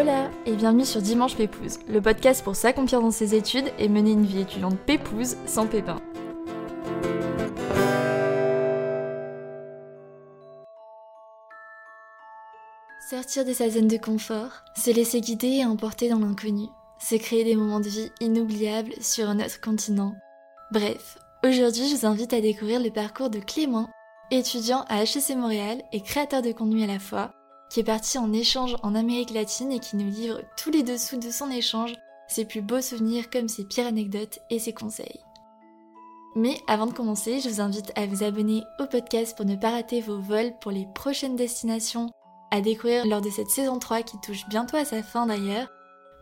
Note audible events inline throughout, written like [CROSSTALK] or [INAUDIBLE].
Hola et bienvenue sur Dimanche Pépouze, le podcast pour s'accomplir dans ses études et mener une vie étudiante pépouze sans pépin. Sortir de sa zone de confort, se laisser guider et emporter dans l'inconnu, c'est créer des moments de vie inoubliables sur un autre continent. Bref, aujourd'hui je vous invite à découvrir le parcours de Clément, étudiant à HEC Montréal et créateur de contenu à la fois, qui est parti en échange en Amérique latine et qui nous livre tous les dessous de son échange, ses plus beaux souvenirs comme ses pires anecdotes et ses conseils. Mais avant de commencer, je vous invite à vous abonner au podcast pour ne pas rater vos vols pour les prochaines destinations à découvrir lors de cette saison 3 qui touche bientôt à sa fin d'ailleurs,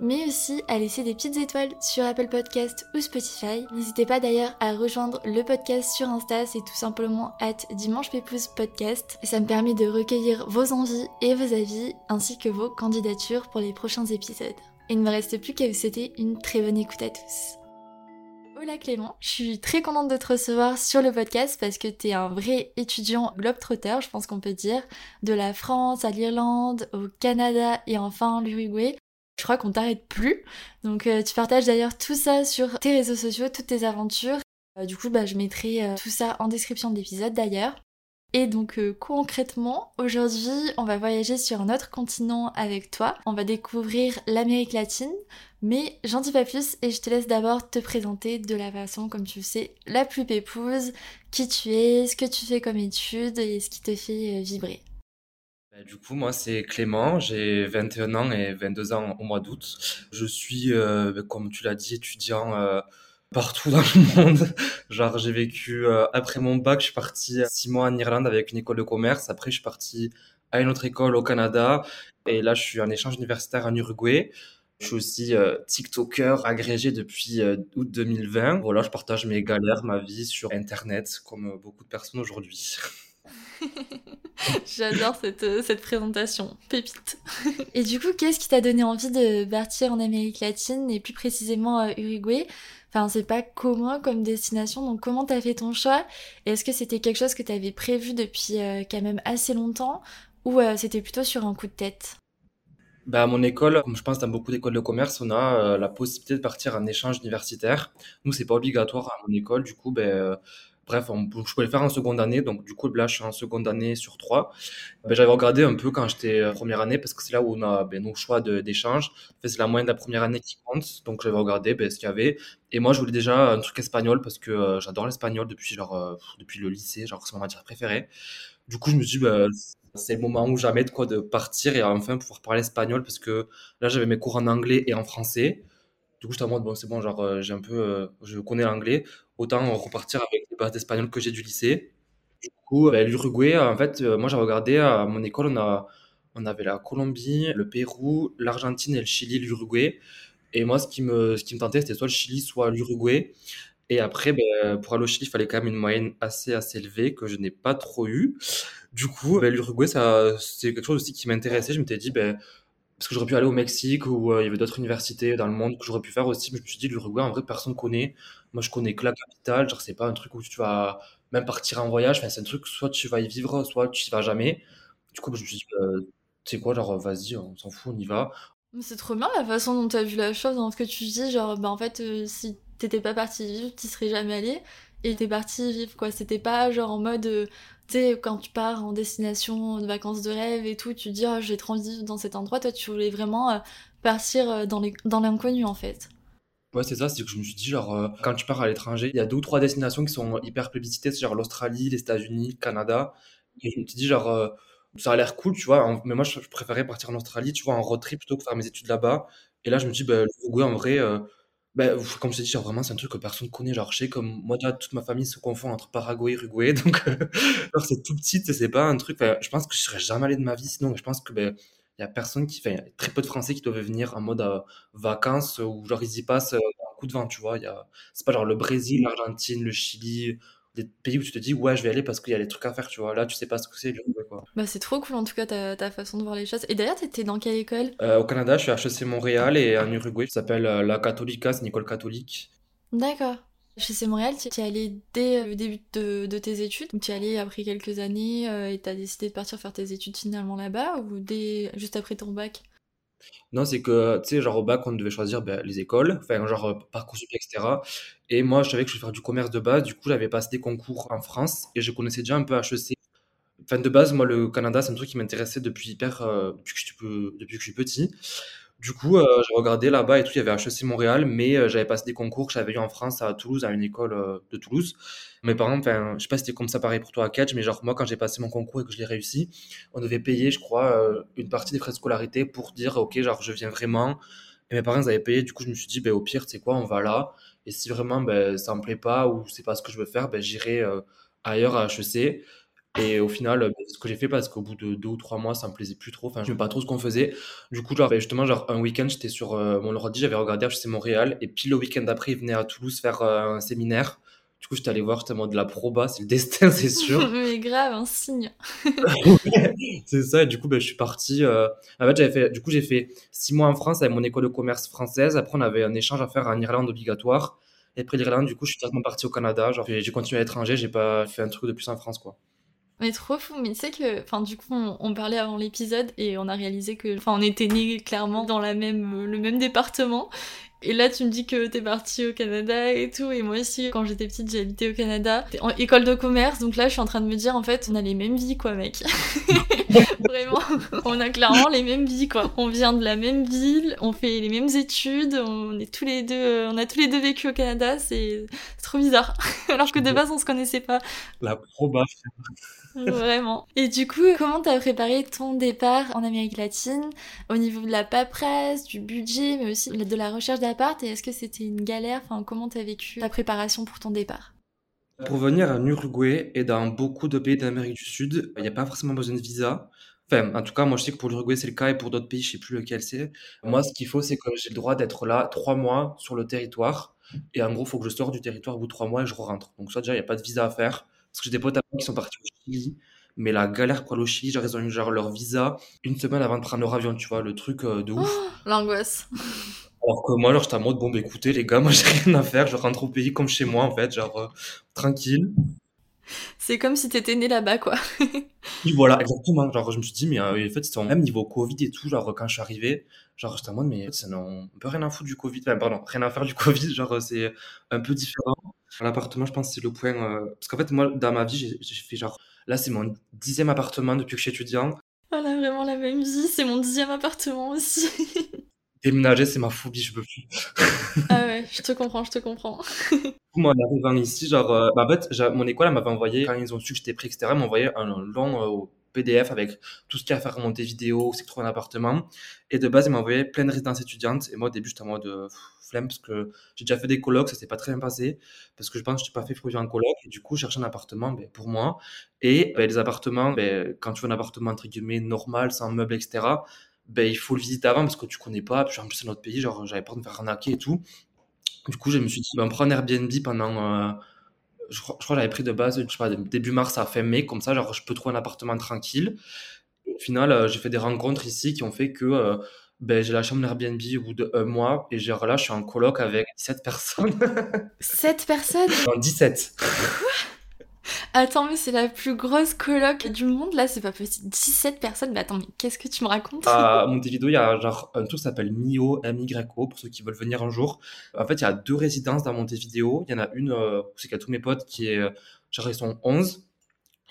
mais aussi à laisser des petites étoiles sur Apple Podcast ou Spotify. N'hésitez pas d'ailleurs à rejoindre le podcast sur Insta, c'est tout simplement at Dimanche Podcast. Ça me permet de recueillir vos envies et vos avis, ainsi que vos candidatures pour les prochains épisodes. Il ne me reste plus qu'à vous souhaiter une très bonne écoute à tous. Hola Clément, je suis très contente de te recevoir sur le podcast parce que tu un vrai étudiant globetrotter, je pense qu'on peut dire, de la France à l'Irlande, au Canada et enfin l'Uruguay. Je crois qu'on t'arrête plus. Donc euh, tu partages d'ailleurs tout ça sur tes réseaux sociaux, toutes tes aventures. Euh, du coup, bah, je mettrai euh, tout ça en description de l'épisode d'ailleurs. Et donc concrètement, aujourd'hui, on va voyager sur un autre continent avec toi. On va découvrir l'Amérique latine, mais j'en dis pas plus et je te laisse d'abord te présenter de la façon, comme tu le sais, la plus pépouse, qui tu es, ce que tu fais comme étude et ce qui te fait vibrer. Bah, du coup, moi, c'est Clément, j'ai 21 ans et 22 ans au mois d'août. Je suis, euh, bah, comme tu l'as dit, étudiant euh, partout [LAUGHS] dans le monde. Genre, j'ai vécu, euh, après mon bac, je suis parti six mois en Irlande avec une école de commerce. Après, je suis parti à une autre école au Canada. Et là, je suis en échange universitaire en Uruguay. Je suis aussi TikToker agrégé depuis août 2020. Voilà, je partage mes galères, ma vie sur Internet, comme beaucoup de personnes aujourd'hui. [LAUGHS] [LAUGHS] J'adore cette, euh, cette présentation, pépite. [LAUGHS] et du coup, qu'est-ce qui t'a donné envie de partir en Amérique latine et plus précisément euh, Uruguay? Enfin, c'est pas commun comme destination, donc comment t'as fait ton choix? Et est-ce que c'était quelque chose que t'avais prévu depuis euh, quand même assez longtemps? Ou c'était plutôt sur un coup de tête? Bah, à mon école, comme je pense dans beaucoup d'écoles de commerce, on a la possibilité de partir en échange universitaire. Nous, c'est pas obligatoire à mon école. Du coup, ben, Bref, je pouvais faire en seconde année, donc du coup, là, je suis en seconde année sur trois. Ben, j'avais regardé un peu quand j'étais en première année, parce que c'est là où on a ben, nos choix d'échange. c'est la moyenne de la première année qui compte, donc j'avais regardé ben, ce qu'il y avait. Et moi, je voulais déjà un truc espagnol, parce que euh, j'adore l'espagnol depuis, genre, euh, depuis le lycée, genre, c'est ma matière préférée. Du coup, je me suis dit, ben, c'est le moment où jamais de quoi de partir et enfin pouvoir parler espagnol, parce que là, j'avais mes cours en anglais et en français. Du coup, j'étais en mode, bon, c'est bon, genre, euh, j'ai un peu, je connais l'anglais autant repartir avec les bases d'espagnol que j'ai du lycée. Du coup, ben, l'Uruguay, en fait, euh, moi j'ai regardé à mon école, on, a, on avait la Colombie, le Pérou, l'Argentine et le Chili, l'Uruguay. Et moi, ce qui me, ce qui me tentait, c'était soit le Chili, soit l'Uruguay. Et après, ben, pour aller au Chili, il fallait quand même une moyenne assez, assez élevée que je n'ai pas trop eu. Du coup, ben, l'Uruguay, c'est quelque chose aussi qui m'intéressait. Je m'étais dit, ben, parce que j'aurais pu aller au Mexique euh, il y avait d'autres universités dans le monde que j'aurais pu faire aussi. Mais je me suis dit, l'Uruguay, en vrai, personne connaît. Moi, je connais que la capitale. Genre, c'est pas un truc où tu vas même partir en voyage. Enfin, c'est un truc, soit tu vas y vivre, soit tu y vas jamais. Du coup, je me suis dit, euh, tu sais quoi, genre, vas-y, on s'en fout, on y va. C'est trop bien la façon dont tu as vu la chose, dans ce que tu dis. Genre, bah, en fait, euh, si t'étais pas parti vivre, tu serais jamais allé. Et t'es parti vivre, quoi. C'était pas genre en mode. Euh, tu sais, quand tu pars en destination de vacances de rêve et tout, tu te dis, oh, j'ai trop dans cet endroit. Toi, tu voulais vraiment partir dans l'inconnu, en fait. Ouais, c'est ça, c'est que je me suis dit, genre, euh, quand tu pars à l'étranger, il y a deux ou trois destinations qui sont hyper plébiscitées, genre l'Australie, les États-Unis, le Canada. Et je me suis dit, genre, euh, ça a l'air cool, tu vois, mais moi, je, préférais partir en Australie, tu vois, en road trip plutôt que faire mes études là-bas. Et là, je me dis, bah, l'Uruguay, en vrai, euh, bah, comme je t'ai dit, genre, vraiment, c'est un truc que personne connaît. Genre, je sais, comme moi, déjà, toute ma famille se confond entre Paraguay et Uruguay, [LAUGHS] donc, c'est tout petit, c'est pas un truc, je pense que je serais jamais allé de ma vie sinon, je pense que, ben, il y a personne qui fait, très peu de Français qui doivent venir en mode euh, vacances ou genre ils y passent euh, un coup de vent, tu vois. Il y a, c'est pas genre le Brésil, l'Argentine, le Chili, des pays où tu te dis ouais je vais aller parce qu'il y a des trucs à faire, tu vois. Là tu sais pas ce que c'est quoi. Bah c'est trop cool en tout cas ta, ta façon de voir les choses. Et d'ailleurs t'étais dans quelle école? Euh, Au Canada, je suis à HEC Montréal et en Uruguay, ça s'appelle la Catholica, c'est une école catholique. D'accord. Chez C Montréal, tu es allé dès le début de, tes études, tu es allé après quelques années euh, et tu as décidé de partir faire tes études finalement là-bas, ou dès, juste après ton bac? Non, c'est que, tu sais, genre au bac, on devait choisir ben, les écoles, enfin, genre euh, Parcoursup, etc. Et moi, je savais que je voulais faire du commerce de base, du coup, j'avais passé des concours en France et je connaissais déjà un peu HEC. Enfin, de base, moi, le Canada, c'est un truc qui m'intéressait depuis hyper, euh, depuis que je suis petit. Du coup, euh, j'ai regardé là-bas et tout, il y avait HEC Montréal, mais euh, j'avais passé des concours que j'avais eu en France à Toulouse, à une école euh, de Toulouse. Mes parents, enfin, je sais pas si c'était comme ça pareil pour toi à Catch, mais genre moi, quand j'ai passé mon concours et que je l'ai réussi, on devait payer, je crois, euh, une partie des frais de scolarité pour dire, ok, genre je viens vraiment. Et mes parents, ils avaient payé, du coup, je me suis dit, ben, au pire, sais quoi, on va là. Et si vraiment ben, ça me plaît pas ou c'est pas ce que je veux faire, ben, j'irai ailleurs à HEC. Et au final, euh, c'est ce que j'ai fait parce qu'au bout de deux ou trois mois, ça me plaisait plus trop. Enfin, je ne pas trop ce qu'on faisait. Du coup, genre, ben, justement, genre, un week-end, j'étais sur euh, mon ordi, j'avais regardé HEC Montréal. Et puis le week-end d'après, il venait à Toulouse faire euh, un séminaire. Du coup, j'étais allé voir, mode de la proba, c'est le destin, [LAUGHS] c'est sûr. [LAUGHS] Mais grave, un signe. C'est ça. Et du coup, ben, je suis parti. euh, En fait, j'avais fait. Du coup, j'ai fait six mois en France avec mon école de commerce française. Après, on avait un échange à faire en Irlande obligatoire. Et après l'Irlande, du coup, je suis directement parti au Canada. Genre, j'ai j'ai continué à l'étranger. J'ai pas fait un truc de plus en France, quoi. Mais trop fou, mais tu sais que, enfin, du coup, on, parlait avant l'épisode et on a réalisé que, enfin, on était nés clairement dans la même, le même département. Et là, tu me dis que t'es partie au Canada et tout, et moi aussi, quand j'étais petite, j'ai habité au Canada, en école de commerce, donc là, je suis en train de me dire, en fait, on a les mêmes vies, quoi, mec. [LAUGHS] Vraiment, on a clairement les mêmes vies, quoi. On vient de la même ville, on fait les mêmes études, on est tous les deux, on a tous les deux vécu au Canada, c'est c'est trop bizarre. [LAUGHS] Alors que de base, on se connaissait pas. La proba. Vraiment. Et du coup, comment t'as préparé ton départ en Amérique latine au niveau de la paperasse, du budget, mais aussi de la recherche d'appart Et est-ce que c'était une galère? Enfin, comment t'as vécu ta préparation pour ton départ? Pour venir en Uruguay et dans beaucoup de pays d'Amérique du Sud, il n'y a pas forcément besoin de visa. Enfin, en tout cas, moi, je sais que pour l'Uruguay, c'est le cas et pour d'autres pays, je sais plus lequel c'est. Moi, ce qu'il faut, c'est que j'ai le droit d'être là trois mois sur le territoire. Et en gros, il faut que je sorte du territoire au bout de trois mois et je rentre. Donc, ça, déjà, il n'y a pas de visa à faire. Parce que j'ai des potes à qui sont partis au Chili. Mais la galère pour aller au Chili, genre, ils ont eu genre leur visa une semaine avant de prendre leur avion, tu vois, le truc euh, de ouf. Oh, l'angoisse. [LAUGHS] Alors que moi, genre, j'étais en mode, bon, bah écoutez, les gars, [LAUGHS] moi, j'ai rien à faire. Je rentre au pays comme chez moi, en fait, genre, euh, tranquille. C'est comme si t'étais né là-bas, quoi. [LAUGHS] Oui, voilà, exactement. Genre, je me suis dit, mais euh, en fait, c'était même niveau Covid et tout. Genre, quand je suis arrivé, genre, j'étais en mode, mais en fait, ça n'a- on peut rien à foutre du Covid. Enfin, pardon, rien à faire du [LAUGHS] Covid. Genre, euh, c'est un peu différent. L'appartement, je pense, c'est le point. euh, Parce qu'en fait, moi, dans ma vie, j'ai fait genre. Là, c'est mon dixième appartement depuis que je suis étudiant. On a vraiment la même vie, c'est mon dixième appartement aussi. Déménager, c'est ma phobie, je peux plus. ah ouais, je te comprends, je te comprends. moi, en arrivant ici, genre, euh, bah, en fait, j'a- mon école, elle m'avait envoyé, quand ils ont su que j'étais pris, etc., envoyé un, long euh, PDF avec tout ce qu'il y a à faire remonter vidéo, c'est trouver un appartement. Et de base, ils envoyé plein de résidences étudiantes. Et moi, au début, j'étais en mode euh, flemme, parce que j'ai déjà fait des colocs, ça s'est pas très bien passé, parce que je pense que je n'étais pas fait pour vivre en coloc. Et du coup, je cherchais un appartement ben, pour moi. Et ben, les appartements, ben, quand tu veux un appartement, entre guillemets, normal, sans meubles, etc., ben, il faut le visiter avant, parce que tu connais pas. Puis en plus, c'est notre pays, genre, j'avais peur de me faire arnaquer et tout. Du coup, je me suis dit, ben, on prend un Airbnb pendant, euh, je crois, je crois que j'avais pris de base, je sais pas, début mars à fin mai, comme ça, genre, je peux trouver un appartement tranquille. Au final, euh, j'ai fait des rencontres ici qui ont fait que euh, ben, j'ai lâché mon Airbnb au bout de un mois, et genre là, je suis en coloc avec 17 personnes. Sept personnes? [LAUGHS] Non, 17. Attends, mais c'est la plus grosse coloc du monde, là, c'est pas possible. 17 personnes, mais attends, mais qu'est-ce que tu me racontes? À Montevideo, il y a genre un qui s'appelle MIO, M-Y-O, pour ceux qui veulent venir un jour. En fait, il y a deux résidences dans Montevideo. Il y en a une, euh, où c'est a tous mes potes qui est, euh, genre, ils sont 11.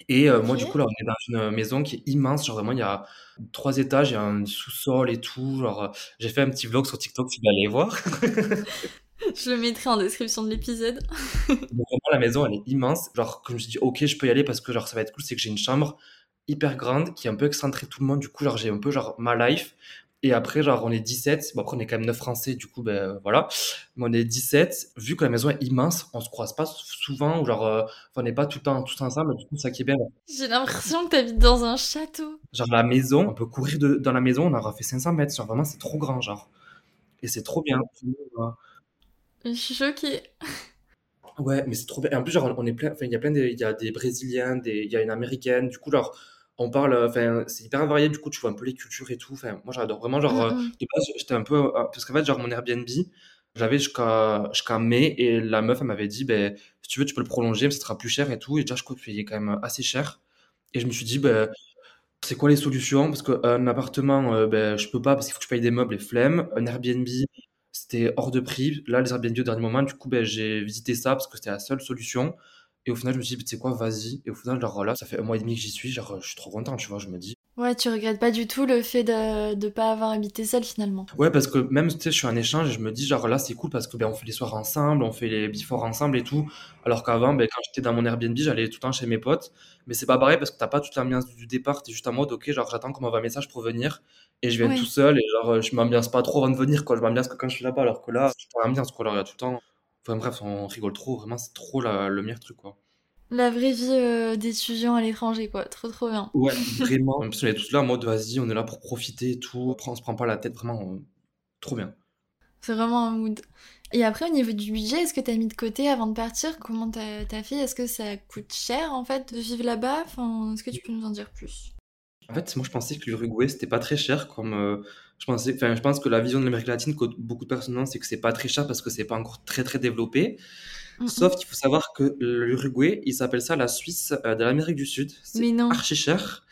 Et euh, moi, du coup, là, on est dans une maison qui est immense. Genre, vraiment, il y a trois étages, il y a un sous-sol et tout. Genre, j'ai fait un petit vlog sur TikTok, si vous allez voir. [LAUGHS] [LAUGHS] Je le mettrai en description de l'épisode. [LAUGHS] Donc, vraiment, la maison, elle est immense. Genre, que je me suis dit, ok, je peux y aller parce que, genre, ça va être cool. C'est que j'ai une chambre hyper grande qui est un peu excentrée tout le monde. Du coup, genre, j'ai un peu, genre, ma life. Et après, genre, on est 17. Bon, après, on est quand même 9 Français. Du coup, ben, voilà. Mais on est 17. Vu que la maison est immense, on se croise pas souvent. Ou genre, euh, on n'est pas tout le temps tous ensemble. Du coup, ça qui est bien. J'ai l'impression que t'habites dans un château. Genre, la maison, on peut courir de- dans la maison. On aura fait 500 mètres. Genre, vraiment, c'est trop grand, genre. Et c'est trop bien. Je suis choquée. Ouais, mais c'est trop bien. En plus, genre, on est plein, enfin, il y a plein de, il y a des Brésiliens, des, il y a une Américaine. Du coup, genre, on parle, euh, enfin, c'est hyper varié. Du coup, tu vois un peu les cultures et tout. Enfin, moi, j'adore vraiment, genre, euh, Mm, mm. de base, j'étais un peu, euh, parce qu'en fait, genre, mon Airbnb, j'avais jusqu'à, jusqu'à mai et la meuf, elle m'avait dit, ben, si tu veux, tu peux le prolonger, mais ce sera plus cher et tout. Et déjà, je crois que c'est quand même assez cher. Et je me suis dit, ben, C'est quoi les solutions? Parce qu'un appartement, heu, beh, je peux pas parce qu'il faut que je paye des meubles et flemme. Un Airbnb, c'était hors de prix. Là, les Airbnb au dernier moment, du coup, beh, j'ai visité ça parce que c'était la seule solution et au final, je me suis dit: «Tu sais quoi? Vas-y» et au final, genre, là, ça fait un mois et demi que j'y suis, genre, je suis trop content, tu vois? Je me dis Ouais, tu regrettes pas du tout le fait de de pas avoir habité seul finalement? ouais, parce que même, tu sais, je suis en échange et je me dis, genre, là, c'est cool parce que, ben, on fait les soirs ensemble, on fait les before ensemble et tout. Alors qu'avant, ben, quand j'étais dans mon Airbnb, j'allais tout le temps chez mes potes, mais c'est pas pareil parce que tu pas toute l'ambiance du départ. Tu es juste en mode: «OK, genre, j'attends qu'on m'envoie un message pour venir» et je viens tout seul et genre, je m'ambiance pas trop avant de venir, quoi. Je m'ambiance que quand je suis là-bas, alors que là, je suis l'ambiance, quoi. Alors, il y a tout le temps enfin bref, on rigole trop, vraiment, c'est trop la le meilleur truc, quoi. La vraie vie, heu, d'étudiant à l'étranger quoi, trop, trop bien. Ouais, [LAUGHS] vraiment. En plus, on est tous là en mode: «Vas-y, on est là pour profiter et tout». Après, on se prend pas la tête, vraiment, trop bien. C'est vraiment un mood. Et après au niveau du budget, est-ce que tu as mis de côté avant de partir? Comment tu as tu as fait? Est-ce que ça coûte cher en fait de vivre là-bas? Enfin, est-ce que tu peux nous en dire plus? En fait, moi, je pensais que l'Uruguay, c'était pas très cher comme, heu, je pensais enfin, je pense que la vision de l'Amérique latine que beaucoup de personnes ont, c'est que c'est pas très cher parce que c'est pas encore très, très développé. Mmh. Sauf qu'il faut savoir que l'Uruguay, ils appellent ça la Suisse, heu, de l'Amérique du Sud. Mais C'est non. archi cher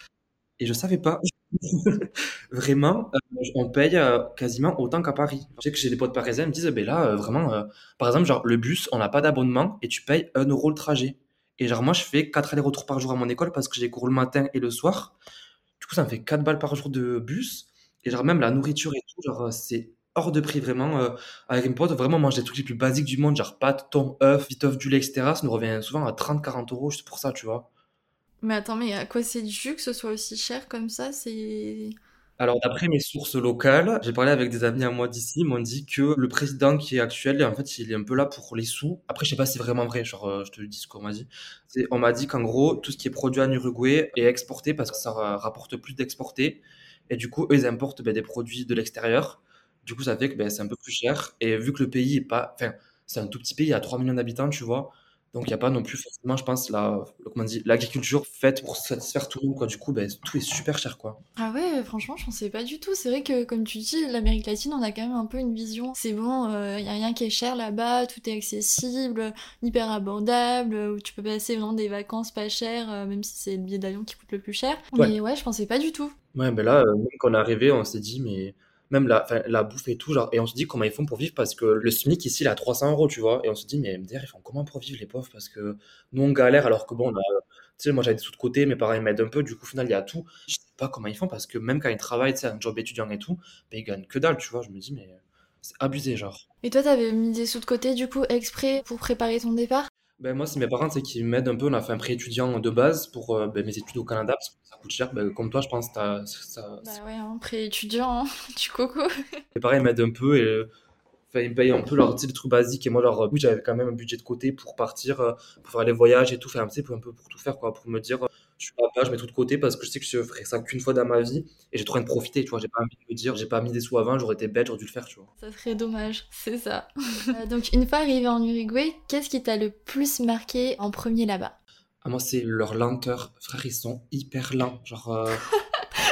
et je savais pas. [LAUGHS] Vraiment, heu, on paye, heu, quasiment autant qu'à Paris. Je sais que j'ai des potes parisiens, ils me disent: «Beh, là, heu, vraiment, heu» par exemple, genre le bus, on n'a pas d'abonnement et tu payes 1 € le trajet et genre moi, je fais 4 allers-retours par jour à mon école parce que j'ai cours le matin et le soir. Du coup, ça me fait 4 balles par jour de bus et genre même la nourriture et tout, genre, c'est hors de prix vraiment, heu, avec mes potes, vraiment, on mange des trucs les plus basiques du monde, genre pâtes, thon, œufs, vite œuf du lait et cetera. Ça nous revient souvent à 30-40 € juste pour ça, tu vois? Mais attends, mais à quoi c'est dû que ce soit aussi cher comme ça? C'est Alors d'après mes sources locales, j'ai parlé avec des amis à moi d'ici, ils m'ont dit que le président qui est actuel, en fait, il est un peu là pour les sous. Après, je sais pas si c'est vraiment vrai, genre, heu, je te dis ce qu'on m'a dit. C'est on m'a dit qu'en gros, tout ce qui est produit en Uruguay est exporté parce que ça ra rapporte plus d'exporter et du coup, eux, ils importent, beh, des produits de l'extérieur. Du coup, ça fait que, beh, c'est un peu plus cher et vu que le pays est pas enfin, c'est un tout petit pays, il y a 3 000 000 d'habitants, tu vois? Donc il y a pas non plus forcément, je pense, la comment on dit? L'agriculture faite pour satisfaire tout le monde, quoi. Du coup, beh, tout est super cher, quoi. Ah ouais, franchement, je pensais pas du tout. C'est vrai que, comme tu dis, l'Amérique latine, on a quand même un peu une vision. C'est bon, il y a rien qui est cher là-bas, tout est accessible, hyper abordable, où tu peux passer vraiment des vacances pas chères, euh, même si c'est le billet d'avion qui coûte le plus cher. Ouais. Mais ouais, je pensais pas du tout. Ouais, ben là, même quand on est arrivé, on s'est dit: «Mais» même la la bouffe et tout, genre et on se dit: «Comment ils font pour vivre?» parce que le SMIC ici, il à 300 €, tu vois? Et on se dit: «Mais MDR, ils font comment pour vivre les pauvres?» parce que nous, on galère alors que bon, on a tu sais, moi, j'avais des sous de côté, mes parents, ils m'aident un peu, du coup, au final, il y a tout. Je sais pas comment ils font parce que même quand ils travaillent, tu sais, un job étudiant et tout, ben ils gagnent que dalle, tu vois? Je me dis: «Mais c'est abusé, genre». Et toi, t'avais mis des sous de côté, du coup, exprès pour préparer ton départ? Ben moi, c'est mes parents, sais, qui m'aident un peu. On a fait un prêt étudiant de base pour, heu, beh, mes études au Canada parce que ça coûte cher. Ben, comme toi, je pense, as ça Bah ouais, hein, pré-étudiant, hein, [LAUGHS] du coco. mes parents, ils m'aident un peu et enfin, ils me payent un peu leurs, tu sais, les trucs basiques et moi, genre, oui, j'avais quand même un budget de côté pour partir, heu, pour faire les voyages et tout, enfin, tu sais, pour un peu pour tout faire, quoi, pour me dire, heu: «Je suis papa, je mets tout de côté parce que je sais que je ferai ça qu'une fois dans ma vie et j'ai trop envie de profiter», tu vois? J'ai pas envie de me dire: «J'ai pas mis des sous avant, j'aurais été bête, j'aurais dû le faire», tu vois? Ça serait dommage, c'est ça. [LAUGHS] Euh, donc, une fois arrivé en Uruguay, qu'est-ce qui t'a le plus marqué en premier là-bas? Ah moi, c'est leur lenteur. Frère, ils sont hyper lents. Genre, [LAUGHS]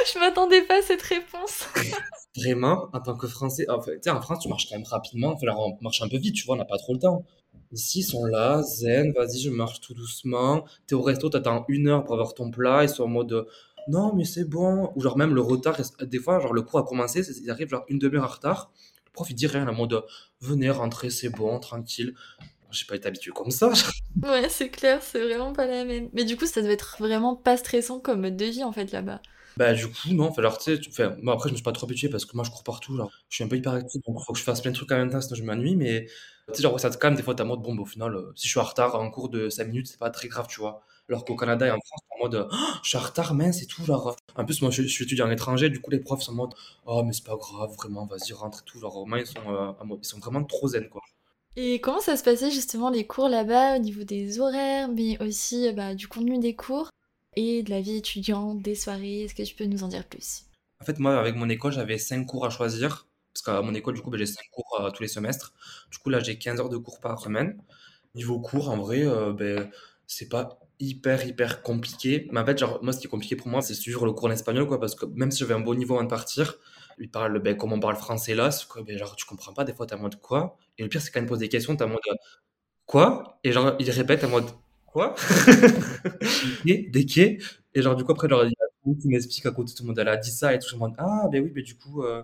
[LAUGHS] Je m'attendais pas à cette réponse. [LAUGHS] vraiment, en tant que Français, en France, tu marches quand même rapidement. Enfin, alors, on marche un peu vite, tu vois, on n'a pas trop le temps. Ici, ils sont là, zen, vas-y, je marche tout doucement. T'es au resto, t'attends une heure pour avoir ton plat. Ils sont en mode, non, mais c'est bon. Ou genre, même le retard, des fois, genre, le cours a commencé, ils arrivent genre une demi-heure en retard. Le prof, il dit rien, en mode, venez, rentrez, c'est bon, tranquille. J'ai pas été habitué comme ça. Ouais, c'est clair, c'est vraiment pas la même. Mais du coup, ça devait être vraiment pas stressant comme mode de vie en fait là-bas. Bah, du coup, non, enfin, alors, tu sais, enfin, moi, après, je me suis pas trop habitué parce que moi, je cours partout, genre, je suis un peu hyperactif, donc faut que je fasse plein de trucs en même temps, sinon je m'ennuie, mais, tu sais, genre, ça te calme, des fois, t'es en mode, bon, bah, au final, euh, si je suis en retard en cours de 5 minutes, c'est pas très grave, tu vois. Alors qu'au Canada et en France, t'es en mode, Oh, je suis en retard, mince, et tout, genre. En plus, moi, je, suis étudiant à l'étranger, du coup, les profs sont en mode, oh, mais c'est pas grave, vraiment, vas-y, rentre et tout, genre, au moins, ils sont, euh, ils sont vraiment trop zen, quoi. Et comment ça se passait justement les cours là-bas au niveau des horaires, mais aussi euh, bah, du contenu des cours? Et de la vie étudiante, des soirées Est-ce que tu peux nous en dire plus? En fait, moi, avec mon école, j'avais 5 cours à choisir. Parce qu'à mon école, du coup, ben, j'ai 5 cours euh, tous les semestres. Du coup, là, j'ai 15 heures de cours par semaine. Niveau cours, en vrai, euh, ben, c'est pas hyper, hyper compliqué. Mais en fait, moi, ce qui est compliqué pour moi, c'est suivre le cours en espagnol, quoi. Parce que même si j'avais un bon niveau avant de partir, il parle, ben, comme on parle français là, quoi, ben, genre, tu comprends pas, des fois, t'es en mode quoi? Et le pire, c'est quand il pose des questions, t'es en mode quoi? Et genre, il répète en mode quoi. [LAUGHS] Des quais, des quais. Et genre, du coup, après, genre, tout, qui m'explique à côté, tout le monde, elle a dit ça et tout. Me demande, ah, ben oui, mais du coup, euh,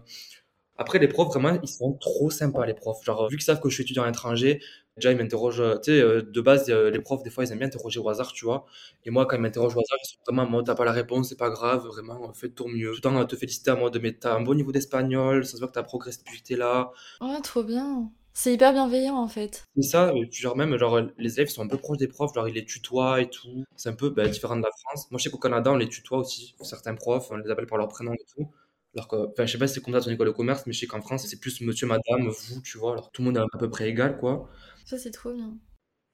après, les profs, vraiment, ils sont trop sympas, les profs. Genre, vu qu'ils savent que je suis étudiant à l'étranger, déjà, ils m'interrogent. euh, Tu sais, euh, de base, les profs, des fois, ils aiment bien interroger au hasard, tu vois. Et moi, quand ils m'interrogent au hasard, ils sont vraiment en mode, t'as pas la réponse, c'est pas grave, vraiment, fais de ton mieux. Tout le temps, te féliciter à mode, mais t'as un bon niveau d'espagnol, ça se voit que t'as progressé depuis que t'es là. Ouais, trop bien. C'est hyper bienveillant en fait. Et ça, et puis genre même, genre, les élèves sont un peu proches des profs, genre, ils les tutoient et tout. C'est un peu bah, différent de la France. Moi, je sais qu'au Canada, on les tutoie aussi, certains profs, on les appelle par leur prénom et tout. Alors que, enfin, je sais pas si c'est comme ça dans ton école de commerce, mais je sais qu'en France, c'est plus monsieur, madame, vous, tu vois. Alors tout le monde est à peu près égal, quoi. Ça, c'est trop bien.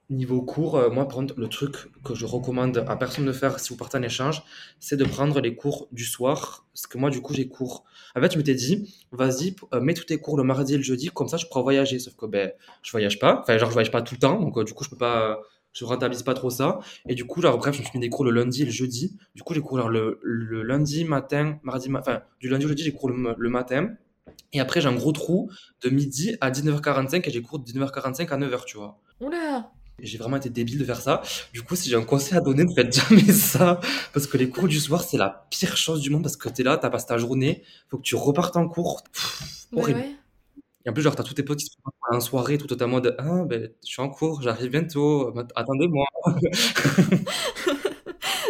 Niveau cours, euh, moi, par contre, le truc que je recommande à personne de faire si vous partez en échange, c'est de prendre les cours du soir. Parce que moi, du coup, j'ai cours. En fait, je m'étais dit, vas-y, euh, mets tous tes cours le mardi et le jeudi, comme ça, je pourrai voyager. Sauf que, ben, je voyage pas. Enfin, genre, je voyage pas tout le temps. Donc, euh, du coup, je peux pas, je rentabilise pas trop ça. Et du coup, genre, bref, je me suis mis des cours le lundi et le jeudi. Du coup, j'ai cours le, le lundi matin, mardi, ma- enfin, du lundi au jeudi, j'ai cours le, le matin. Et après, j'ai un gros trou de midi à 19h45 et j'ai cours de 19h45 à 9h, tu vois. Oula! J'ai vraiment été débile de faire ça. Du coup, si j'ai un conseil à donner, ne faites jamais [LAUGHS] ça. Parce que les cours du soir, c'est la pire chose du monde. Parce que t'es là, t'as passé ta journée, faut que tu repartes en cours. Pff, horrible. ouais. Et en plus, genre, t'as tous tes potes qui se préparent en soirée, tout en mode Ah, ben, je suis en cours, j'arrive bientôt, attendez-moi. [LAUGHS]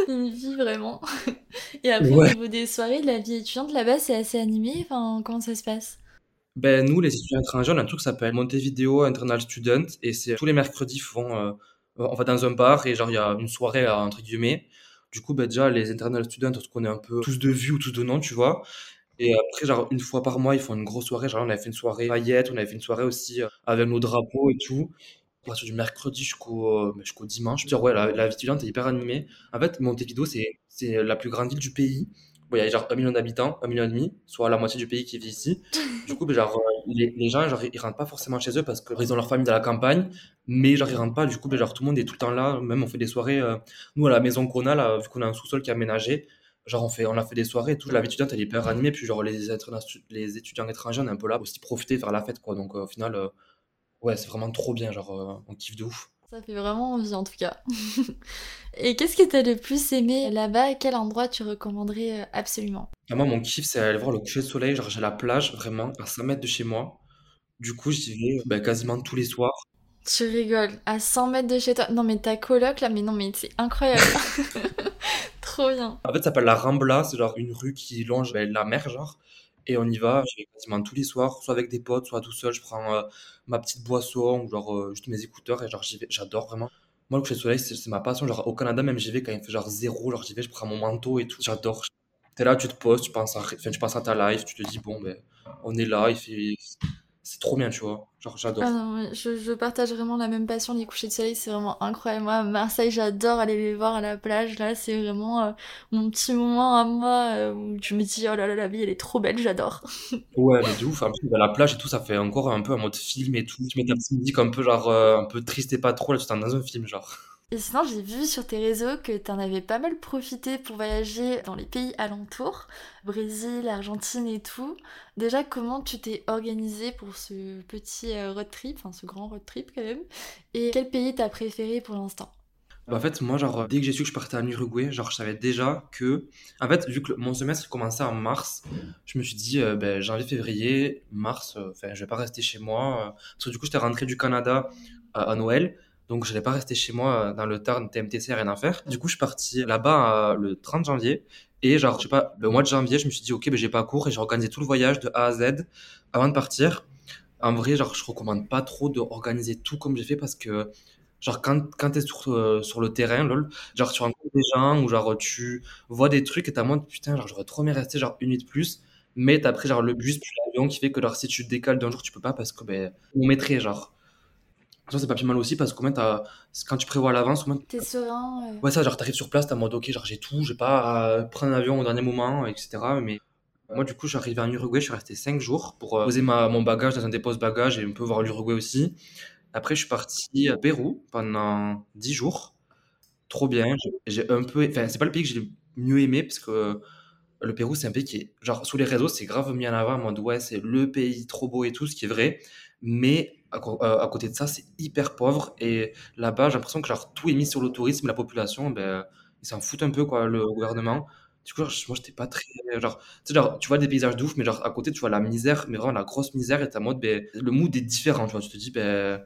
Une vie vraiment. [LAUGHS] Et après, au niveau des soirées, la vie étudiante là-bas, c'est assez animé? Enfin, comment ça se passe? Ben, nous, les étudiants étrangers, on a un truc qui s'appelle Montevideo Internal Student. Et c'est tous les mercredis, font, euh, on va dans un bar et genre, il y a une soirée, euh, entre guillemets. Du coup, ben, déjà, les internal students, on se connaît un peu tous de vue ou tous de nom, tu vois. Et après, genre, une fois par mois, ils font une grosse soirée. Genre, on avait fait une soirée paillettes, on avait fait une soirée aussi euh, avec nos drapeaux et tout. À partir du mercredi jusqu'au euh, ben, jusqu'au dimanche. Je veux ouais, la, la vie étudiante est hyper animée. En fait, Montevideo, c'est la plus grande ville du pays. Il y a genre un million d'habitants, un million et demi, soit la moitié du pays qui vit ici. Du coup, ben, genre, euh, les, gens, genre, ils rentrent pas forcément chez eux parce qu'ils ont leur famille dans la campagne, mais genre, ils rentrent pas. Du coup, ben, genre, tout le monde est tout le temps là. Même, on fait des soirées. euh, nous, à la maison qu'on a, là, vu qu'on a un sous-sol qui est aménagé, genre, on fait, on a fait des soirées et tout. La vie elle est hyper animée. Puis, genre, les, les étudiants étrangers, on est un peu là aussi profiter, faire la fête, quoi. Donc, euh, au final, ouais, c'est vraiment trop bien. Genre, on kiffe de ouf. Ça fait vraiment envie en tout cas. [LAUGHS] Et qu'est-ce que t'as le plus aimé là-bas? Quel endroit tu recommanderais euh, absolument? Ah, moi, mon kiff, c'est aller voir le coucher de soleil. Genre, j'ai la plage, vraiment, à 100 mètres de chez moi. Du coup, j'y vais ben, quasiment tous les soirs. Tu rigoles, à 100 mètres de chez toi. Non mais ta coloc là, mais non mais c'est incroyable. [LAUGHS] Trop bien. En fait, ça s'appelle la Rambla, c'est genre une rue qui longe ben, la mer, genre. Et on y va, je vais quasiment tous les soirs, soit avec des potes, soit tout seul. Je prends euh, ma petite boisson, ou genre euh, juste mes écouteurs, et genre. J'adore vraiment. Moi, le coucher de soleil, c'est ma passion. Genre, au Canada, même, j'y vais quand il fait genre zéro, genre j'y vais, je prends mon manteau et tout. J'adore. T'es là, tu te poses, tu penses à, tu penses à ta life, tu te dis, bon, ben, on est là, il fait. C'est trop bien, tu vois. Genre, Ah j'adore. mais je, je partage vraiment la même passion, les couchers de soleil, c'est vraiment incroyable. Moi, à Marseille, j'adore aller les voir à la plage. Là, c'est vraiment euh, mon petit moment à moi euh, où je me dis, oh là là, la vie, elle est trop belle, j'adore. [LAUGHS] Ouais, mais de ouf. En plus, bah, la plage et tout, ça fait encore un peu un mode film et tout. Tu mets ta petite musique un peu, genre, euh, un peu triste et pas trop, là, tu t'es dans un film, genre. Et sinon, j'ai vu sur tes réseaux que t'en avais pas mal profité pour voyager dans les pays alentours, Brésil, Argentine et tout. Déjà, comment tu t'es organisé pour ce petit euh, road trip, enfin ce grand road trip quand même, et quel pays t'as préféré pour l'instant? Bah, en fait, moi, genre, dès que j'ai su que je partais en Uruguay, genre, je savais déjà que, en fait, vu que mon semestre commençait en mars, je me suis dit, euh, ben, janvier, février, mars, euh, enfin, je vais pas rester chez moi. euh, parce que du coup, j'étais rentré du Canada euh, à Noël, donc je n'allais pas rester chez moi euh, dans le Tarn, TMTC, rien à faire. Du coup, je suis parti là-bas euh, le 30 janvier, et genre, je sais pas, le mois de janvier, je me suis dit, ok, ben, j'ai pas cours, et j'ai organisé tout le voyage de A à Z avant de partir. En vrai, genre, je recommande pas trop d'organiser tout comme j'ai fait parce que, genre, quand, quand t'es sur, euh, sur le terrain, lol, genre, tu rencontres des gens ou genre, tu vois des trucs et t'as moins de putain, genre, j'aurais trop aimé rester genre une nuit de plus, mais t'as pris genre le bus puis l'avion qui fait que, genre, si tu décales d'un jour, tu peux pas parce que, ben, on mettrait, genre. Ça, c'est pas plus mal aussi parce que, quand tu prévois à l'avance, T'es serein? euh, Ouais, ça, genre, t'arrives sur place, t'es en mode, ok, genre, j'ai tout, j'ai pas à prendre un avion au dernier moment, etc. Mais moi, du coup, je suis arrivé en Uruguay, je suis resté 5 jours pour euh, poser ma, mon bagage dans un dépose-bagage et un peu voir l'Uruguay aussi. Après, je suis parti à Pérou pendant 10 jours. Trop bien. J'ai j'ai un peu. Enfin, c'est pas le pays que j'ai le mieux aimé parce que le Pérou, c'est un pays qui est. Genre, sous les réseaux, c'est grave mis en avant en mode, ouais, c'est le pays trop beau et tout, ce qui est vrai. Mais euh, à côté de ça, c'est hyper pauvre. Et là-bas, j'ai l'impression que genre, tout est mis sur le tourisme. La population, ben, ils s'en foutent un peu, quoi, le gouvernement. Du coup, moi, j'étais pas très. Genre, tu vois des paysages de ouf, mais genre, à côté, tu vois la misère, mais vraiment la grosse misère, et t'es en mode, ben, le mood est différent, tu vois. Tu te dis, ben.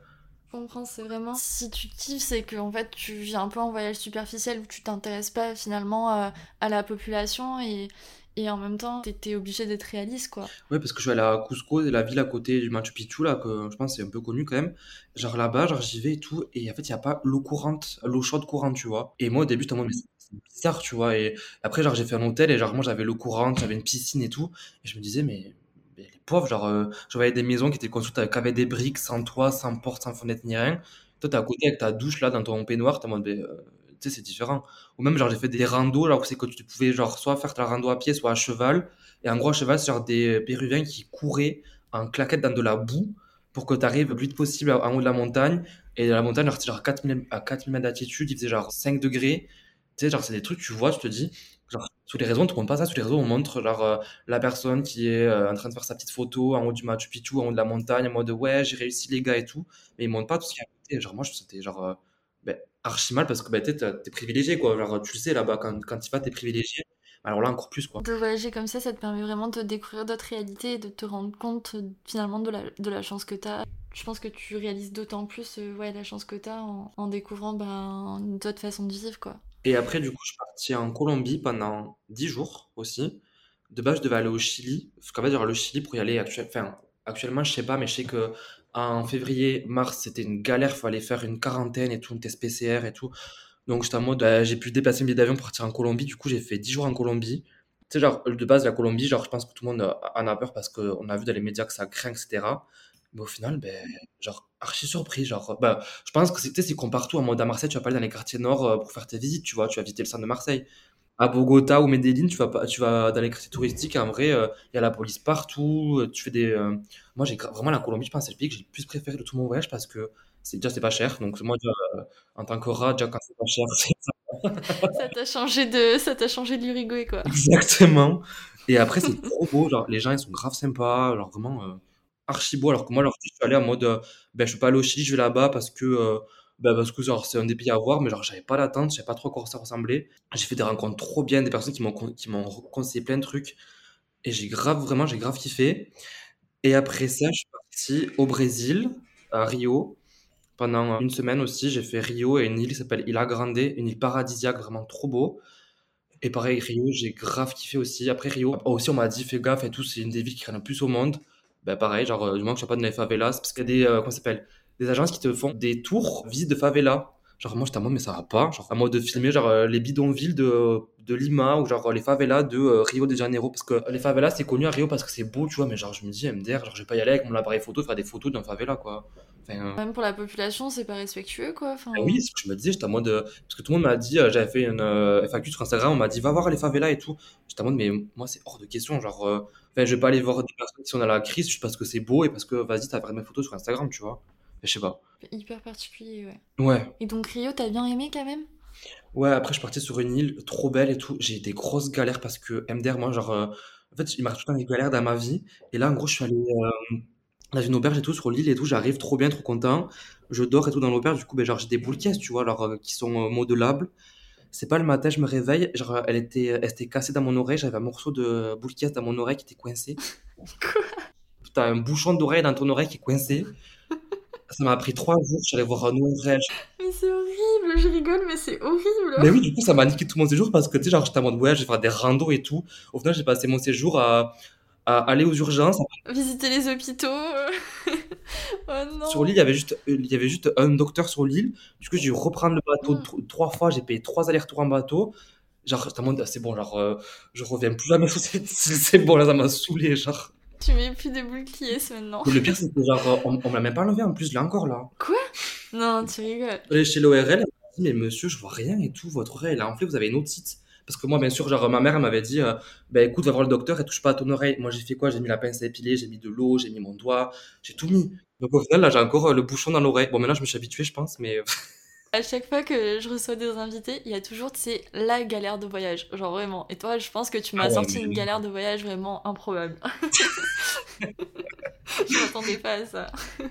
Je comprends, c'est vraiment. Si tu kiffes, c'est que en fait, tu viens un peu en voyage superficiel où tu t'intéresses pas finalement euh, à la population et, et en même temps, t'étais obligé d'être réaliste, quoi. Ouais, parce que je suis allé à Cusco, la ville à côté du Machu Picchu, là, que je pense c'est un peu connu quand même. Genre là-bas, genre j'y vais et tout, et en fait, il y a pas l'eau courante, l'eau chaude courante, tu vois. Et moi, au début, j'étais en mode, c'est bizarre, tu vois. Et après, genre, j'ai fait un hôtel, et genre, moi, j'avais l'eau courante, j'avais une piscine et tout. Et je me disais, mais, les pauvres, genre, euh, je voyais des maisons qui étaient construites avec, des briques, sans toit, sans porte, sans fenêtre, ni rien. Toi, t'es à côté avec ta douche, là, dans ton peignoir, t'es en mode, euh, c'est différent. Ou même, genre, j'ai fait des randos, alors que c'est que tu pouvais, genre, soit faire ta rando à pied, soit à cheval. Et en gros, à cheval, c'est des Péruviens qui couraient en claquette dans de la boue pour que tu arrives le plus vite possible en haut de la montagne. Et de la montagne, c'est genre 4000, à 4000 mètres d'altitude, il faisait genre 5 degrés. Tu sais, genre, c'est des trucs, tu vois, tu te dis, genre, sous les réseaux, on te montre pas ça, sous les réseaux, on montre, genre, euh, la personne qui est euh, en train de faire sa petite photo en haut du Machu Picchu, en haut de la montagne, en mode, ouais, j'ai réussi les gars et tout. Mais ils montrent pas tout ce qu'il y a à. Genre, moi, je sentais, genre, euh, ben, archi mal parce que, tu sais, t'es t'es privilégié, quoi. Genre, tu le sais, là-bas, quand, quand tu vas, t'es privilégié. Alors là, encore plus, quoi. De voyager comme ça, ça te permet vraiment de découvrir d'autres réalités et de te rendre compte euh, finalement de la, de la chance que t'as. Je pense que tu réalises d'autant plus euh, ouais, la chance que t'as en, en découvrant ben, d'autres façons de vivre, quoi. Et après, du coup, je suis parti en Colombie pendant 10 jours aussi. De base, je devais aller au Chili. Parce qu'en fait, genre, le Chili, pour y aller, actuel... enfin, actuellement, je sais pas, mais je sais que en février, mars, c'était une galère. Fallait faire une quarantaine et tout, une test PCR et tout. Donc, j'étais en mode, euh, j'ai pu déplacer un billet d'avion pour partir en Colombie. Du coup, j'ai fait 10 jours en Colombie. Tu sais, genre, de base, la Colombie, genre, je pense que tout le monde euh, en a peur parce qu'on a vu dans les médias que ça craint, etc. Mais au final, ben, genre, archi surpris. Genre, bah, je pense que c'est, comme partout. En mode, à Marseille, tu vas pas aller dans les quartiers nord euh, pour faire tes visites, tu vois. Tu vas visiter le centre de Marseille. À Bogota ou Medellín, tu vas pas, tu vas dans les quartiers touristiques. En vrai, euh, il y a la police partout. euh, Tu fais des. euh, Moi, j'ai vraiment la Colombie, je pense, c'est le pays que j'ai le plus préféré de tout mon voyage parce que c'est déjà, c'est pas cher. Donc, moi, déjà, euh, en tant que rat, déjà, quand c'est pas cher, [LAUGHS] c'est Ça t'a changé de, ça t'a changé de l'Uruguay, quoi. Exactement. Et après, c'est trop beau. Genre, les gens, ils sont grave sympas. Genre, vraiment, euh, archi beau. Alors que moi, je suis allé en mode, euh, ben, je peux pas aller au Chili, je vais là-bas parce que, ben, parce que, genre, c'est un des pays à voir. Mais, genre, j'avais pas d'attente, je savais pas trop quoi ça ressemblait. J'ai fait des rencontres trop bien, des personnes qui m'ont, qui m'ont conseillé plein de trucs. Et j'ai grave, vraiment, j'ai grave kiffé. Et après ça, je suis parti au Brésil, à Rio. Pendant une semaine aussi, j'ai fait Rio et une île qui s'appelle Ilha Grande, une île paradisiaque, vraiment trop beau. Et pareil, Rio, j'ai grave kiffé aussi. Après Rio, oh, aussi on m'a dit fais gaffe et tout, c'est une des villes qui craignent le plus au monde. Ben pareil, genre euh, du moment que je pas dans les favelas, parce qu'il y a des, euh, comment s'appelle, des agences qui te font des tours visite de favela. Genre moi j'étais en mode mais ça va pas, genre à mode de filmer genre euh, les bidonvilles de, de Lima ou genre les favelas de euh, Rio de Janeiro. Parce que les favelas c'est connu à Rio parce que c'est beau, tu vois, mais genre je me dis MDR, genre je vais pas y aller avec mon appareil photo faire des photos d'un favela quoi. Enfin, euh, Même pour la population, c'est pas respectueux, quoi. Enfin, ah oui, c'est ce que je me disais, j'étais en mode. euh, Parce que tout le monde m'a dit, euh, j'avais fait une euh, FAQ sur Instagram, on m'a dit, va voir les favelas et tout. J'étais en mode, mais moi, c'est hors de question. Genre, euh, enfin, je vais pas aller voir des personnes qui sont dans la crise juste parce que c'est beau et parce que, vas-y, t'as fait mes photos sur Instagram, tu vois. Je sais pas. hyper particulier, ouais. Ouais. Et donc Rio, t'as bien aimé quand même? Ouais, après, je parti sur une île trop belle et tout. J'ai eu des grosses galères parce que MDR, moi, genre, euh, en fait, il m'arrive tout le temps des galères dans ma vie. Et là, en gros, je suis allé euh, dans une auberge et tout, sur l'île et tout. J'arrive trop bien, trop content. Je dors et tout dans l'auberge. Du coup, ben, genre, j'ai des boules caisses, tu vois, alors, euh, qui sont euh, modelables. C'est pas le matin, je me réveille. Genre, elle était, elle était cassée dans mon oreille. J'avais un morceau de boule caisse dans mon oreille qui était coincé. [LAUGHS] Quoi? T'as un bouchon d'oreille dans ton oreille qui est coincé. Ça m'a pris trois jours. Je suis allé voir un ORL. Mais c'est horrible, je rigole, mais c'est horrible. Mais oui, du coup, ça m'a niqué tout mon séjour parce que, tu sais, genre, j'étais en mode, ouais, je vais faire des randos et tout. Au final, j'ai passé mon séjour à, à aller aux urgences. Visiter les hôpitaux. euh. [LAUGHS] oh Sur non. l'île, il y avait juste, il y avait juste un docteur sur l'île. Du coup, j'ai dû reprendre le bateau Mm. tr- trois fois. J'ai payé trois allers-retours en bateau. Genre, ah, c'est bon, genre, euh, je reviens plus jamais [LAUGHS] sur c'est bon, là, ça m'a saoulé, genre. Tu mets plus de boules qui est maintenant. Le pire, c'est que, genre, euh, on, on me l'a même pas enlevé en plus, l'ai encore là. Quoi? Non, tu rigoles. Chez l'ORL, elle m'a dit, mais monsieur, je vois rien et tout, votre oreille, elle a enflé, vous avez une otite. Parce que moi, bien sûr, genre, ma mère, elle m'avait dit, euh, bah écoute, va voir le docteur, elle touche pas à ton oreille. Moi, j'ai fait quoi? J'ai mis la pince à épiler, j'ai mis de l'eau, j'ai mis mon doigt, j'ai tout mis. Donc au final, là, j'ai encore euh, le bouchon dans l'oreille. Bon, maintenant, je me suis habitué, je pense, mais. [LAUGHS] À chaque fois que je reçois des invités, il y a toujours, tu sais, la galère de voyage. Genre vraiment. Et toi, je pense que tu Ah m'as ouais, sorti mais une galère de voyage vraiment improbable. [LAUGHS] je m'attendais pas à ça. [LAUGHS]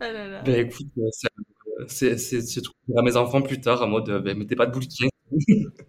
Ah là là. Ben écoute, euh, c'est c'est- c'est- c'est tout. À mes enfants plus tard, en mode, ben, mettez pas de boule qui [LAUGHS]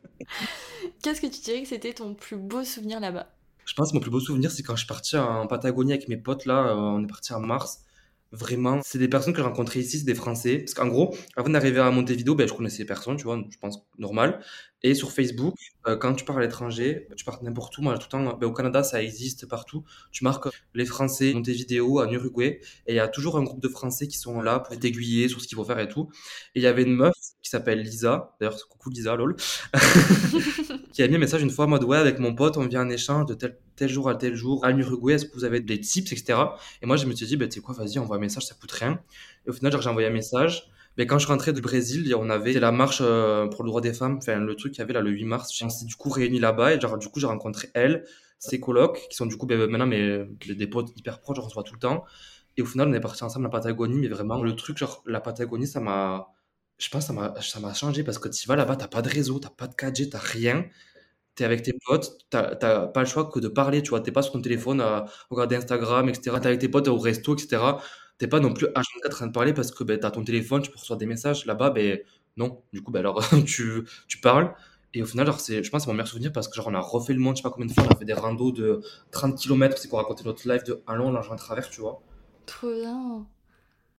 Qu'est-ce que tu dirais que c'était ton plus beau souvenir là-bas? Je pense que mon plus beau souvenir, c'est quand je suis parti en Patagonie avec mes potes, là, euh, on est parti en mars. Vraiment, c'est des personnes que j'ai rencontrées ici, c'est des Français. Parce qu'en gros, avant d'arriver à Montevideo, ben, je connaissais personne, tu vois, je pense normal. Et sur Facebook, euh, quand tu pars à l'étranger, tu pars n'importe où, moi tout le temps, ben, au Canada, ça existe partout. Tu marques les Français, Montevideo, en Uruguay, et il y a toujours un groupe de Français qui sont là pour t'aiguiller sur ce qu'il faut faire et tout. Et il y avait une meuf qui s'appelle Lisa, d'ailleurs, coucou Lisa, lol, [LAUGHS] qui a mis un message une fois en mode ouais, avec mon pote, on vient en échange de tel, tel jour à tel jour à l'Uruguay, est-ce que vous avez des tips, etc. Et moi, je me suis dit, bah, tu sais quoi, vas-y, envoie un message, ça coûte rien. Et au final, j'ai envoyé un message. Mais quand je rentré du Brésil, on avait la marche euh, pour le droit des femmes, le truc qu'il y avait là le 8 mars. On s'est du coup réunis là-bas et genre du coup j'ai rencontré elle, ses colocs qui sont du coup ben, maintenant mais des potes hyper proches, on se voit tout le temps. Et au final on est partis ensemble à Patagonie, mais vraiment le truc genre la Patagonie ça m'a, je pense m'a ça m'a changé parce que tu vas là-bas t'as pas de réseau, t'as pas de 4G, t'as rien. T'es avec tes potes, t'as t'as pas le choix que de parler, tu vois. T'es pas sur ton téléphone à regarder Instagram, etc. T'es avec tes potes au resto, etc t'es pas non plus H24 en train de parler parce que ben, tu as ton téléphone, tu recevoir des messages. Là-bas, ben, non. Du coup, ben, alors, [LAUGHS] tu, tu parles. Et au final, genre, je pense que c'est mon meilleur souvenir parce que genre, on a refait le monde, je sais pas combien de fois, on a fait des randos de 30 km, c'est qu'on racontait notre live de un long, là, à travers, tu vois. Trop bien.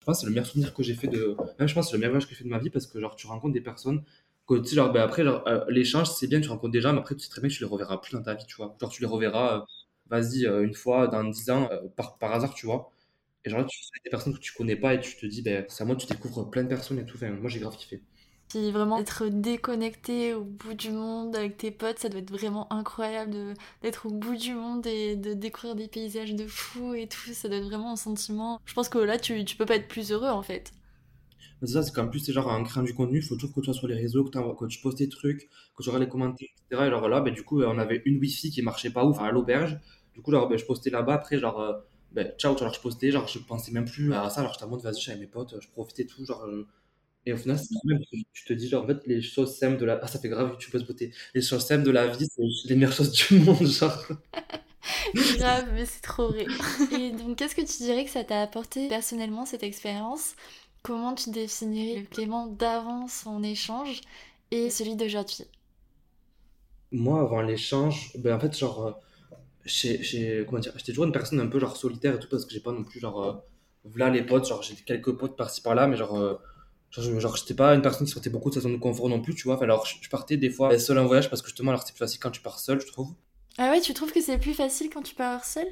Pense c'est le meilleur souvenir que j'ai fait de. Même, je pense que c'est le meilleur voyage que j'ai fait de ma vie parce que genre, tu rencontres des personnes. Que, tu sais, genre, ben, après, euh, l'échange, c'est bien, tu rencontres des gens, mais après, tu sais très bien que tu les reverras plus dans ta vie, tu vois. Genre, tu les reverras, euh, vas-y, euh, une fois dans 10 ans, par, par hasard, tu vois. Et genre, tu fais des personnes que tu connais pas et tu te dis, ben, c'est à moi, tu découvres plein de personnes et tout. Enfin, moi, j'ai grave kiffé. Puis vraiment être déconnecté au bout du monde avec tes potes, ça doit être vraiment incroyable d'être au bout du monde et de découvrir des paysages de fou et tout. Ça doit être vraiment un sentiment. Je pense que là, tu, tu peux pas être plus heureux en fait. C'est ça, c'est qu'en plus, c'est genre en créant du contenu, il faut toujours que tu sois sur les réseaux, que, que tu postes tes trucs, que tu regardes les commentaires, etc. Et genre là, ben, du coup, on avait une wifi qui marchait pas ouf à l'auberge. Du coup, genre, ben, je postais là-bas. Après, genre, euh, ben, ciao, alors je postais, genre je pensais même plus à ça, alors en mode vas-y, j'avais mes potes, je profitais tout, genre. Et au final, c'est même tu te dis, genre, en fait, les choses simples de la. Ah, ça fait grave, tu peux se beauté. Les choses simples de la vie, c'est les meilleures choses du [LAUGHS] monde, genre. [LAUGHS] grave, mais c'est trop vrai. Et donc, qu'est-ce que tu dirais que ça t'a apporté personnellement, cette expérience? Comment tu définirais le Clément d'avant son échange et celui d'aujourd'hui? Moi, avant l'échange, ben en fait, genre dire j'étais toujours une personne un peu genre solitaire et tout parce que j'ai pas non plus genre euh, voilà les potes genre j'ai quelques potes par-ci par-là mais genre euh, genre, genre j'étais pas une personne qui sortait beaucoup de sa zone de confort non plus tu vois. Enfin, alors je, partais des fois seul en voyage parce que justement alors c'est plus facile quand tu pars seul je trouve. Ah ouais tu trouves que c'est plus facile quand tu pars seul?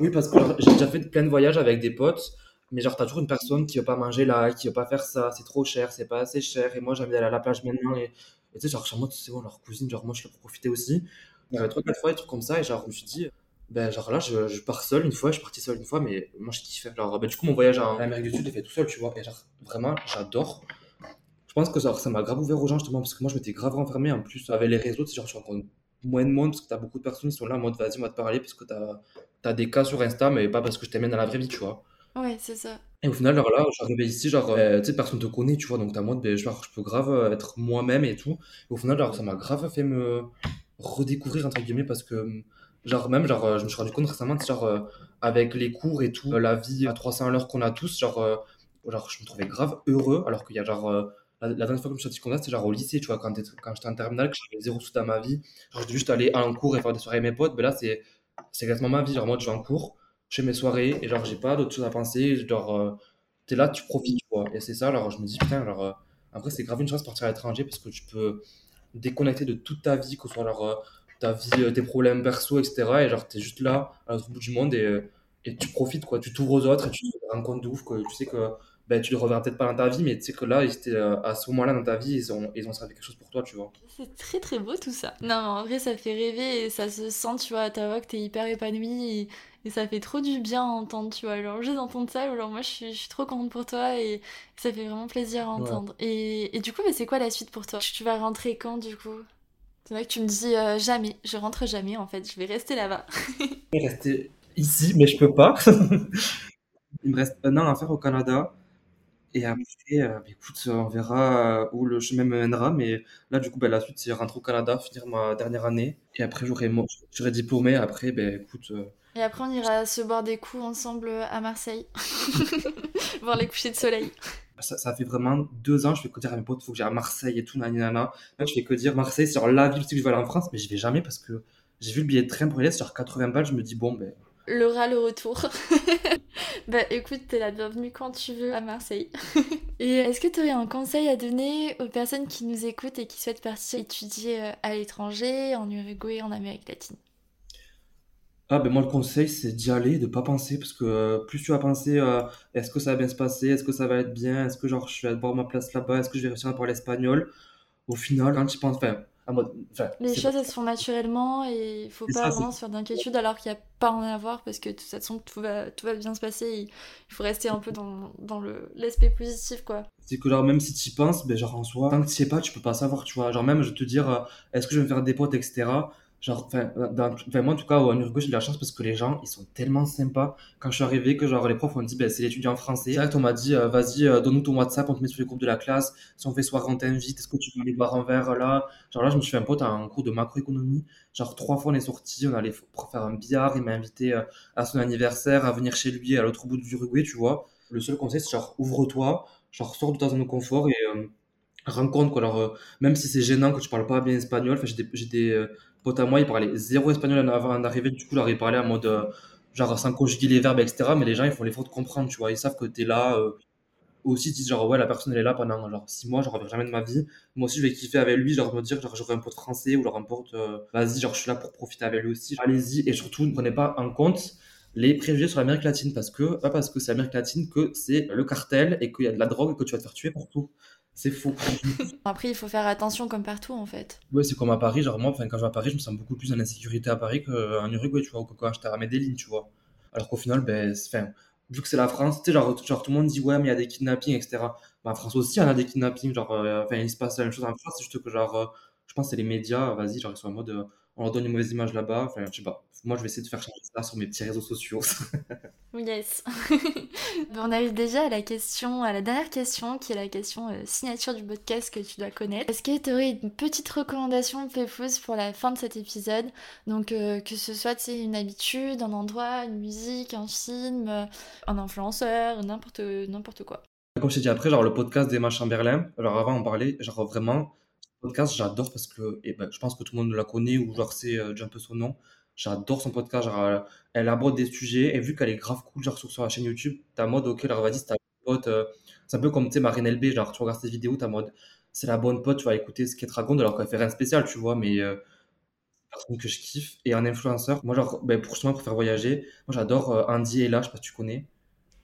Oui parce que j'ai déjà fait plein de voyages avec des potes mais genre t'as toujours une personne qui veut pas manger là qui veut pas faire ça c'est trop cher c'est pas assez cher et moi j'aime aller à la plage maintenant et tu sais genre chez moi c'est bon leur cousine genre moi je peux profiter aussi. Avait trois, quatre fois, des trucs comme ça, et genre, je me suis dit, ben, genre là, je, je pars seul une fois, je suis parti seul une fois, mais moi, je kiffe. Genre, ben, du coup, mon voyage en Amérique du Sud, j'ai fait tout seul, tu vois, et genre, vraiment, j'adore. Je pense que genre, ça m'a grave ouvert aux gens, justement, parce que moi, je m'étais grave renfermé. En plus, avec les réseaux, tu genre, tu rencontres moins de monde, parce que t'as beaucoup de personnes qui sont là en mode, vas-y, on va te parler, parce que t'as as des cas sur Insta, mais pas parce que je t'amène dans la vraie vie, tu vois. Ouais, c'est ça. Et au final, alors là, j'arrivais ici, genre, euh, tu sais, personne te connaît, tu vois, donc t'as mode, ben, genre, je peux grave euh, être moi-même et tout. Et au final, alors, ça m'a grave fait me redécouvrir entre guillemets parce que genre même genre euh, je me suis rendu compte récemment genre euh, avec les cours et tout euh, la vie à 300 à l'heure qu'on a tous genre genre je me trouvais grave heureux alors qu'il y a genre la, dernière fois que je me suis senti compte c'était genre au lycée tu vois quand, quand j'étais en terminale que j'avais zéro sous dans ma vie. Genre je juste aller à un cours et faire des soirées avec mes potes mais là c'est c'est exactement ma vie genre moi je vais en cours je fais mes soirées et genre j'ai pas d'autre chose à penser genre t'es là tu profites tu vois. Et c'est ça alors je me dis putain genre après c'est grave une chance de partir à l'étranger parce que tu peux déconnecté de toute ta vie, que ce soit alors, ta vie, euh, tes problèmes perso, etc. Et genre, t'es juste là, à l'autre bout du monde, et, euh, et tu profites, quoi. Tu t'ouvres aux autres et tu te rends compte de ouf, que tu sais que ben, tu les reverras peut-être pas dans ta vie, mais tu sais que là, ils à ce moment-là dans ta vie, ils ont, ils ont servi quelque chose pour toi, tu vois. C'est très très beau tout ça. Non, en vrai, ça fait rêver et ça se sent, tu vois, à ta voix que t'es hyper épanoui et, ça fait trop du bien à entendre, tu vois. Alors, juste d'entendre ça, alors moi, je suis, je suis, trop contente pour toi et ça fait vraiment plaisir à entendre. Et, et, du coup, mais c'est quoi la suite pour toi? Tu vas rentrer quand, du coup? C'est vrai que tu me dis euh, jamais, je rentre jamais en fait, je vais rester là-bas. [LAUGHS] je vais rester ici, mais je peux pas. [LAUGHS] Il me reste un an à faire au Canada. Et après, euh, bah, écoute, on verra euh, où le chemin me mènera. Mais là, du coup, bah, la suite, c'est rentrer au Canada, finir ma dernière année. Et après, j'aurai, j'aurai diplômé. Après, ben écoute. Euh, et après, on ira se boire des coups ensemble à Marseille. [LAUGHS] Voir les couchers de soleil. Ça, ça fait vraiment deux ans, je fais que dire à mes potes, il faut que j'aille à Marseille et tout, nanana. Là, je fais que dire Marseille, c'est genre la ville que je vais aller en France, mais je vais jamais parce que j'ai vu le billet de train pour y aller, c'est genre 80 balles, je me dis, bon, ben. Le rat, le retour. [LAUGHS] bah écoute, t'es la bienvenue quand tu veux à Marseille. [LAUGHS] et est-ce que tu aurais un conseil à donner aux personnes qui nous écoutent et qui souhaitent partir étudier euh, à l'étranger, en Uruguay, en Amérique latine? Ah ben moi le conseil c'est d'y aller, de pas penser parce que euh, plus tu vas penser euh, est-ce que ça va bien se passer, est-ce que ça va être bien, est-ce que genre je vais avoir ma place là-bas, est-ce que je vais réussir à parler espagnol, au final quand tu penses, enfin, à mode, enfin, Les choses elles se font naturellement et il faut pas ça, vraiment se faire d'inquiétude alors qu'il n'y a pas à en avoir parce que de toute façon tout va, tout va bien se passer. et Il faut rester un peu dans, dans le, l'aspect positif quoi. c'est que genre même si tu y penses, ben genre en soi, tant que tu es pas, tu peux pas savoir, tu vois. Genre même je te dire euh, est-ce que je vais me faire des potes, etc. Genre, enfin, dans- enfin, moi en tout cas en Uruguay j'ai de la chance parce que les gens ils sont tellement sympas. Quand je suis arrivé, que genre les profs ont dit ben c'est l'étudiant français. Direct on m'a dit euh, vas-y euh, donne-nous ton WhatsApp, on te met sur les groupes de la classe. Si on fait soirée on t'invite, est-ce que tu veux aller boire un verre là? Genre là je me suis fait un pote un cours de macroéconomie. Genre trois fois on est sortis, on allait faire un billard, il m'a invité euh, à son anniversaire, à venir chez lui à l'autre bout du Uruguay, tu vois. Le seul conseil c'est genre ouvre-toi, genre sors de ta zone de confort et euh, rencontre quoi. Alors euh, même si c'est gênant que tu parles pas bien espagnol, j'ai des, potes à moi, ils parlaient zéro espagnol avant d'arriver, du coup leur ils parlaient en mode euh, genre sans conjuguer les verbes etc. Mais les gens ils font l'effort de comprendre, tu vois, ils savent que t'es là. euh, aussi ils disent genre ouais la personne elle est là pendant genre six mois, reviens jamais de ma vie. Moi aussi je vais kiffer avec lui, genre me dire genre j'aurai un pote français ou genre un pote euh, vas-y genre je suis là pour profiter avec lui aussi. Allez-y et surtout ne prenez pas en compte les préjugés sur l'Amérique latine parce que pas parce que c'est l'Amérique latine que c'est le cartel et qu'il y a de la drogue et que tu vas te faire tuer pour tout. C'est faux. [LAUGHS] Après il faut faire attention comme partout en fait. Ouais, c'est comme à Paris, genre moi, enfin, quand je vais à Paris, je me sens beaucoup plus en insécurité à Paris qu'en Uruguay, tu vois, ou que quand j'étais à Medellin, tu vois. Alors qu'au final, ben, vu que c'est la France, tu sais, genre, genre tout le monde dit ouais, mais il y a des kidnappings, etc. Ben, en France aussi, il y en a des kidnappings, genre, euh, enfin, il se passe la même chose en France, c'est juste que, genre, euh, je pense que c'est les médias, vas-y, genre, ils sont en mode, euh, on leur donne une mauvaise image là-bas, enfin, je sais pas. Moi, je vais essayer de faire changer ça sur mes petits réseaux sociaux. Yes. [LAUGHS] On arrive déjà à la question, à la dernière question, qui est la question euh, signature du podcast que tu dois connaître. Est-ce que tu aurais une petite recommandation Pépouze pour la fin de cet épisode? Donc euh, que ce soit une habitude, un endroit, une musique, un film, euh, un influenceur, n'importe n'importe quoi. Comme je t'ai dit après, genre, le podcast d'Emma Chamberlain, genre, avant, on parlait, genre, vraiment, podcast, j'adore parce que, et ben, je pense que tout le monde la connaît ou genre, c'est euh, déjà un peu son nom. J'adore son podcast, genre, elle, elle aborde des sujets, et vu qu'elle est grave cool, genre, sur, sur la chaîne YouTube, t'as mode, ok, alors vas-y, c'est ta pote, euh, c'est un peu comme, tu sais, Marine LB, genre, tu regardes ses vidéos, t'as mode, c'est la bonne pote, tu vas écouter ce qu'elle te raconte, alors qu'elle fait rien de spécial, tu vois, mais euh, personne que je kiffe. Et un influenceur, moi, genre, ben, pour justement, pour faire voyager, moi, j'adore euh, Andy et là, je sais pas si tu connais.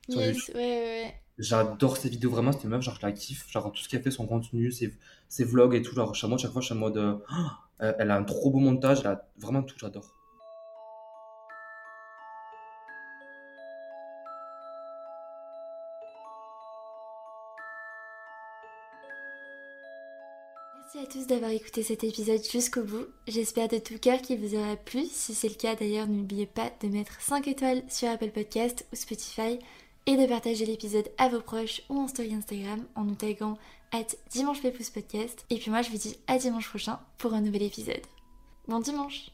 Yes, ouais, ouais, ouais. J'adore ses vidéos, vraiment, cette meuf, genre, je la kiffe. Genre, tout ce qu'elle fait, son contenu, ses, ses vlogs et tout. Genre, chaque chaque fois, je suis en mode. [GASPS] elle a un trop beau montage, elle a vraiment tout, j'adore. Merci à tous d'avoir écouté cet épisode jusqu'au bout. J'espère de tout cœur qu'il vous aura plu. Si c'est le cas d'ailleurs, n'oubliez pas de mettre 5 étoiles sur Apple Podcast ou Spotify et de partager l'épisode à vos proches ou en story Instagram en nous taguant at dimanche. Et puis moi je vous dis à dimanche prochain pour un nouvel épisode. Bon dimanche